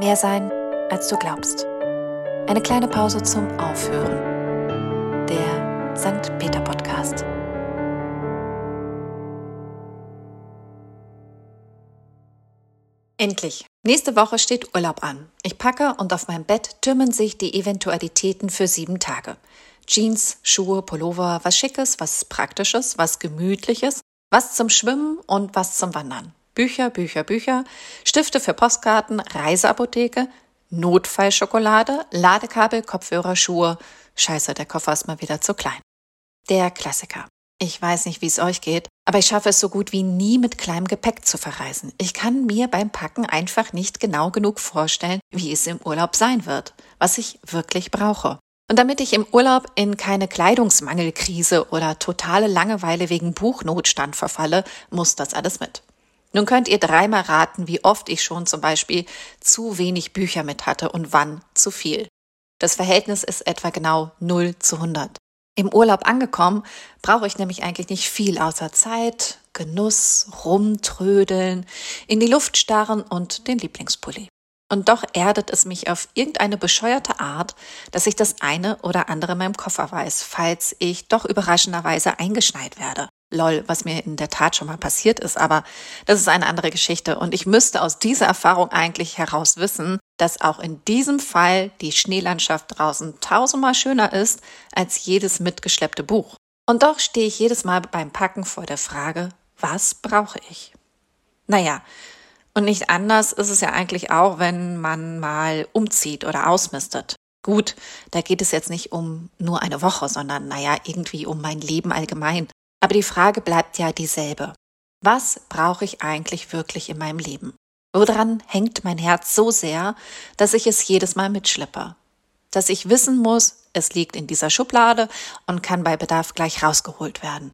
Mehr sein, als du glaubst. Eine kleine Pause zum Aufhören. Der St. Peter Podcast. Endlich. Nächste Woche steht Urlaub an. Ich packe und auf meinem Bett türmen sich die Eventualitäten für sieben Tage. Jeans, Schuhe, Pullover, was Schickes, was Praktisches, was Gemütliches, was zum Schwimmen und was zum Wandern. Bücher, Bücher, Bücher, Stifte für Postkarten, Reiseapotheke, Notfallschokolade, Ladekabel, Kopfhörer, Schuhe. Scheiße, der Koffer ist mal wieder zu klein. Der Klassiker. Ich weiß nicht, wie es euch geht, aber ich schaffe es so gut wie nie mit kleinem Gepäck zu verreisen. Ich kann mir beim Packen einfach nicht genau genug vorstellen, wie es im Urlaub sein wird, was ich wirklich brauche. Und damit ich im Urlaub in keine Kleidungsmangelkrise oder totale Langeweile wegen Buchnotstand verfalle, muss das alles mit. Nun könnt ihr dreimal raten, wie oft ich schon zum Beispiel zu wenig Bücher mit hatte und wann zu viel. Das Verhältnis ist etwa genau 0 zu 100. Im Urlaub angekommen, brauche ich nämlich eigentlich nicht viel außer Zeit, Genuss, rumtrödeln, in die Luft starren und den Lieblingspulli. Und doch erdet es mich auf irgendeine bescheuerte Art, dass ich das eine oder andere in meinem Koffer weiß, falls ich doch überraschenderweise eingeschneit werde. Lol, was mir in der Tat schon mal passiert ist, aber das ist eine andere Geschichte und ich müsste aus dieser Erfahrung eigentlich heraus wissen, dass auch in diesem Fall die Schneelandschaft draußen tausendmal schöner ist als jedes mitgeschleppte Buch. Und doch stehe ich jedes Mal beim Packen vor der Frage, was brauche ich? Naja, und nicht anders ist es ja eigentlich auch, wenn man mal umzieht oder ausmistet. Gut, da geht es jetzt nicht um nur eine Woche, sondern naja, irgendwie um mein Leben allgemein. Aber die Frage bleibt ja dieselbe. Was brauche ich eigentlich wirklich in meinem Leben? Woran hängt mein Herz so sehr, dass ich es jedes Mal mitschleppe? Dass ich wissen muss, es liegt in dieser Schublade und kann bei Bedarf gleich rausgeholt werden.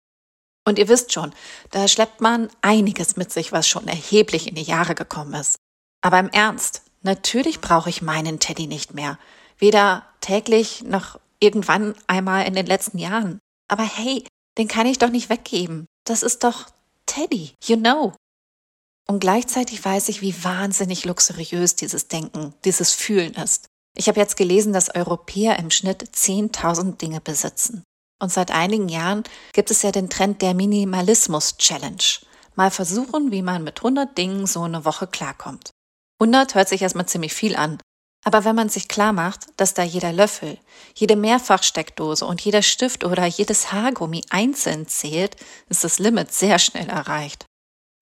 Und ihr wisst schon, da schleppt man einiges mit sich, was schon erheblich in die Jahre gekommen ist. Aber im Ernst, natürlich brauche ich meinen Teddy nicht mehr. Weder täglich noch irgendwann einmal in den letzten Jahren. Aber hey, den kann ich doch nicht weggeben. Das ist doch Teddy, you know. Und gleichzeitig weiß ich, wie wahnsinnig luxuriös dieses Denken, dieses Fühlen ist. Ich habe jetzt gelesen, dass Europäer im Schnitt 10.000 Dinge besitzen. Und seit einigen Jahren gibt es ja den Trend der Minimalismus Challenge. Mal versuchen, wie man mit 100 Dingen so eine Woche klarkommt. 100 hört sich erstmal ziemlich viel an, aber wenn man sich klar macht, dass da jeder Löffel, jede Mehrfachsteckdose und jeder Stift oder jedes Haargummi einzeln zählt, ist das Limit sehr schnell erreicht.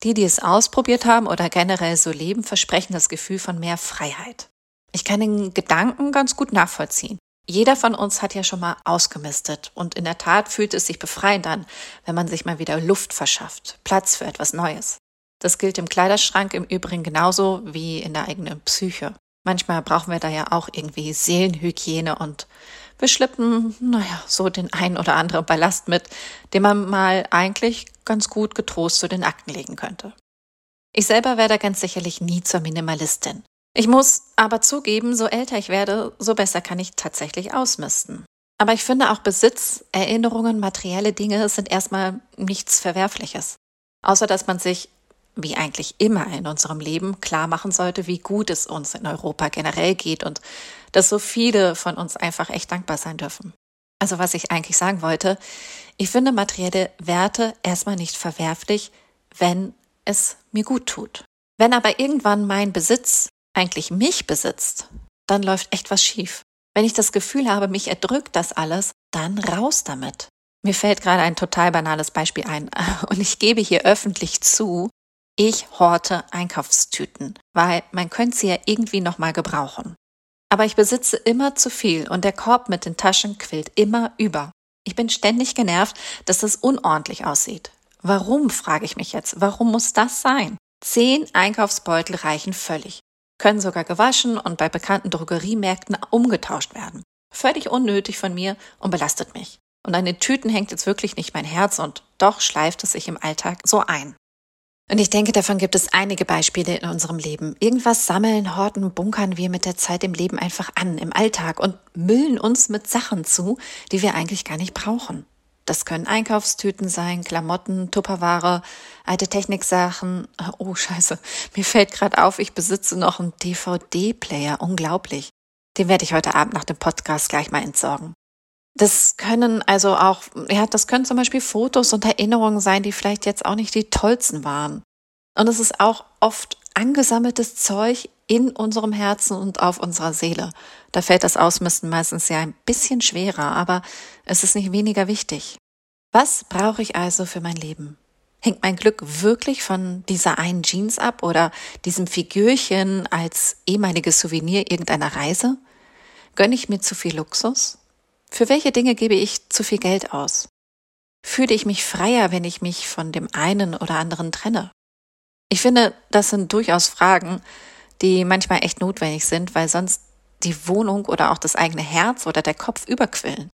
Die, die es ausprobiert haben oder generell so leben, versprechen das Gefühl von mehr Freiheit. Ich kann den Gedanken ganz gut nachvollziehen. Jeder von uns hat ja schon mal ausgemistet und in der Tat fühlt es sich befreiend an, wenn man sich mal wieder Luft verschafft, Platz für etwas Neues. Das gilt im Kleiderschrank im Übrigen genauso wie in der eigenen Psyche. Manchmal brauchen wir da ja auch irgendwie Seelenhygiene und wir schleppen, naja, so den ein oder anderen Ballast mit, den man mal eigentlich ganz gut getrost zu den Akten legen könnte. Ich selber werde ganz sicherlich nie zur Minimalistin. Ich muss aber zugeben, so älter ich werde, so besser kann ich tatsächlich ausmisten. Aber ich finde auch Besitz, Erinnerungen, materielle Dinge sind erstmal nichts Verwerfliches. Außer dass man sich wie eigentlich immer in unserem Leben klar machen sollte, wie gut es uns in Europa generell geht und dass so viele von uns einfach echt dankbar sein dürfen. Also was ich eigentlich sagen wollte, ich finde materielle Werte erstmal nicht verwerflich, wenn es mir gut tut. Wenn aber irgendwann mein Besitz eigentlich mich besitzt, dann läuft echt was schief. Wenn ich das Gefühl habe, mich erdrückt das alles, dann raus damit. Mir fällt gerade ein total banales Beispiel ein und ich gebe hier öffentlich zu, ich horte Einkaufstüten, weil man könnte sie ja irgendwie nochmal gebrauchen. Aber ich besitze immer zu viel und der Korb mit den Taschen quillt immer über. Ich bin ständig genervt, dass das unordentlich aussieht. Warum, frage ich mich jetzt, warum muss das sein? Zehn Einkaufsbeutel reichen völlig, können sogar gewaschen und bei bekannten Drogeriemärkten umgetauscht werden. Völlig unnötig von mir und belastet mich. Und an den Tüten hängt jetzt wirklich nicht mein Herz und doch schleift es sich im Alltag so ein. Und ich denke, davon gibt es einige Beispiele in unserem Leben. Irgendwas sammeln, horten, bunkern wir mit der Zeit im Leben einfach an, im Alltag und müllen uns mit Sachen zu, die wir eigentlich gar nicht brauchen. Das können Einkaufstüten sein, Klamotten, Tupperware, alte Techniksachen. Oh scheiße, mir fällt gerade auf, ich besitze noch einen DVD-Player. Unglaublich. Den werde ich heute Abend nach dem Podcast gleich mal entsorgen. Das können also auch, ja, das können zum Beispiel Fotos und Erinnerungen sein, die vielleicht jetzt auch nicht die tollsten waren. Und es ist auch oft angesammeltes Zeug in unserem Herzen und auf unserer Seele. Da fällt das Ausmisten meistens ja ein bisschen schwerer, aber es ist nicht weniger wichtig. Was brauche ich also für mein Leben? Hängt mein Glück wirklich von dieser einen Jeans ab oder diesem Figürchen als ehemaliges Souvenir irgendeiner Reise? Gönne ich mir zu viel Luxus? Für welche Dinge gebe ich zu viel Geld aus? Fühle ich mich freier, wenn ich mich von dem einen oder anderen trenne? Ich finde, das sind durchaus Fragen, die manchmal echt notwendig sind, weil sonst die Wohnung oder auch das eigene Herz oder der Kopf überquillen.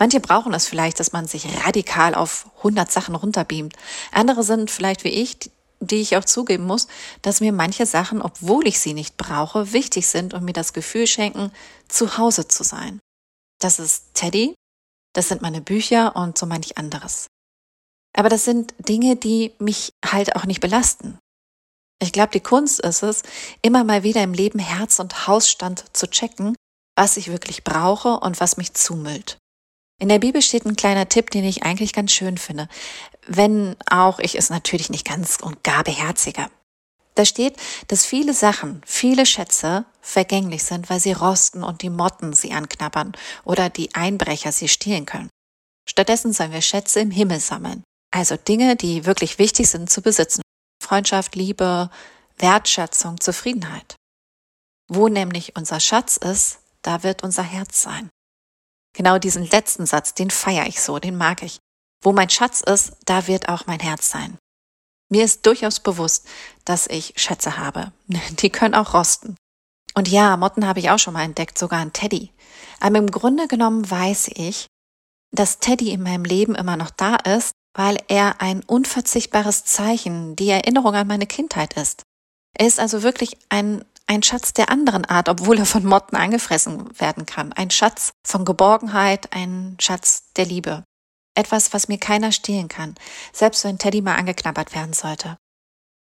Manche brauchen es vielleicht, dass man sich radikal auf 100 Sachen runterbeamt. Andere sind vielleicht wie ich, die ich auch zugeben muss, dass mir manche Sachen, obwohl ich sie nicht brauche, wichtig sind und mir das Gefühl schenken, zu Hause zu sein. Das ist Teddy, das sind meine Bücher und so manch anderes. Aber das sind Dinge, die mich halt auch nicht belasten. Ich glaube, die Kunst ist es, immer mal wieder im Leben Herz und Hausstand zu checken, was ich wirklich brauche und was mich zumüllt. In der Bibel steht ein kleiner Tipp, den ich eigentlich ganz schön finde, wenn auch ich es natürlich nicht ganz und gar beherzige. Da steht, dass viele Sachen, viele Schätze vergänglich sind, weil sie rosten und die Motten sie anknabbern oder die Einbrecher sie stehlen können. Stattdessen sollen wir Schätze im Himmel sammeln. Also Dinge, die wirklich wichtig sind zu besitzen. Freundschaft, Liebe, Wertschätzung, Zufriedenheit. Wo nämlich unser Schatz ist, da wird unser Herz sein. Genau diesen letzten Satz, den feiere ich so, den mag ich. Wo mein Schatz ist, da wird auch mein Herz sein. Mir ist durchaus bewusst, dass ich Schätze habe. Die können auch rosten. Und ja, Motten habe ich auch schon mal entdeckt, sogar ein Teddy. Aber im Grunde genommen weiß ich, dass Teddy in meinem Leben immer noch da ist, weil er ein unverzichtbares Zeichen, die Erinnerung an meine Kindheit ist. Er ist also wirklich ein, ein Schatz der anderen Art, obwohl er von Motten angefressen werden kann. Ein Schatz von Geborgenheit, ein Schatz der Liebe. Etwas, was mir keiner stehlen kann, selbst wenn Teddy mal angeknabbert werden sollte.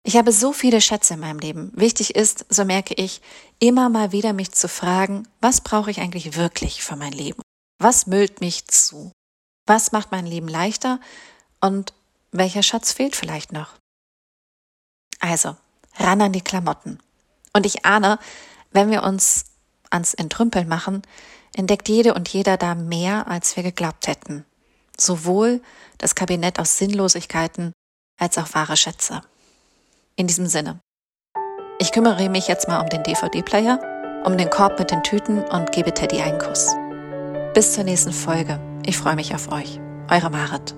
Ich habe so viele Schätze in meinem Leben. Wichtig ist, so merke ich, immer mal wieder mich zu fragen, was brauche ich eigentlich wirklich für mein Leben? Was müllt mich zu? Was macht mein Leben leichter? Und welcher Schatz fehlt vielleicht noch? Also, ran an die Klamotten. Und ich ahne, wenn wir uns ans Entrümpeln machen, entdeckt jede und jeder da mehr, als wir geglaubt hätten. Sowohl das Kabinett aus Sinnlosigkeiten als auch wahre Schätze. In diesem Sinne. Ich kümmere mich jetzt mal um den DVD-Player, um den Korb mit den Tüten und gebe Teddy einen Kuss. Bis zur nächsten Folge. Ich freue mich auf euch. Eure Marit.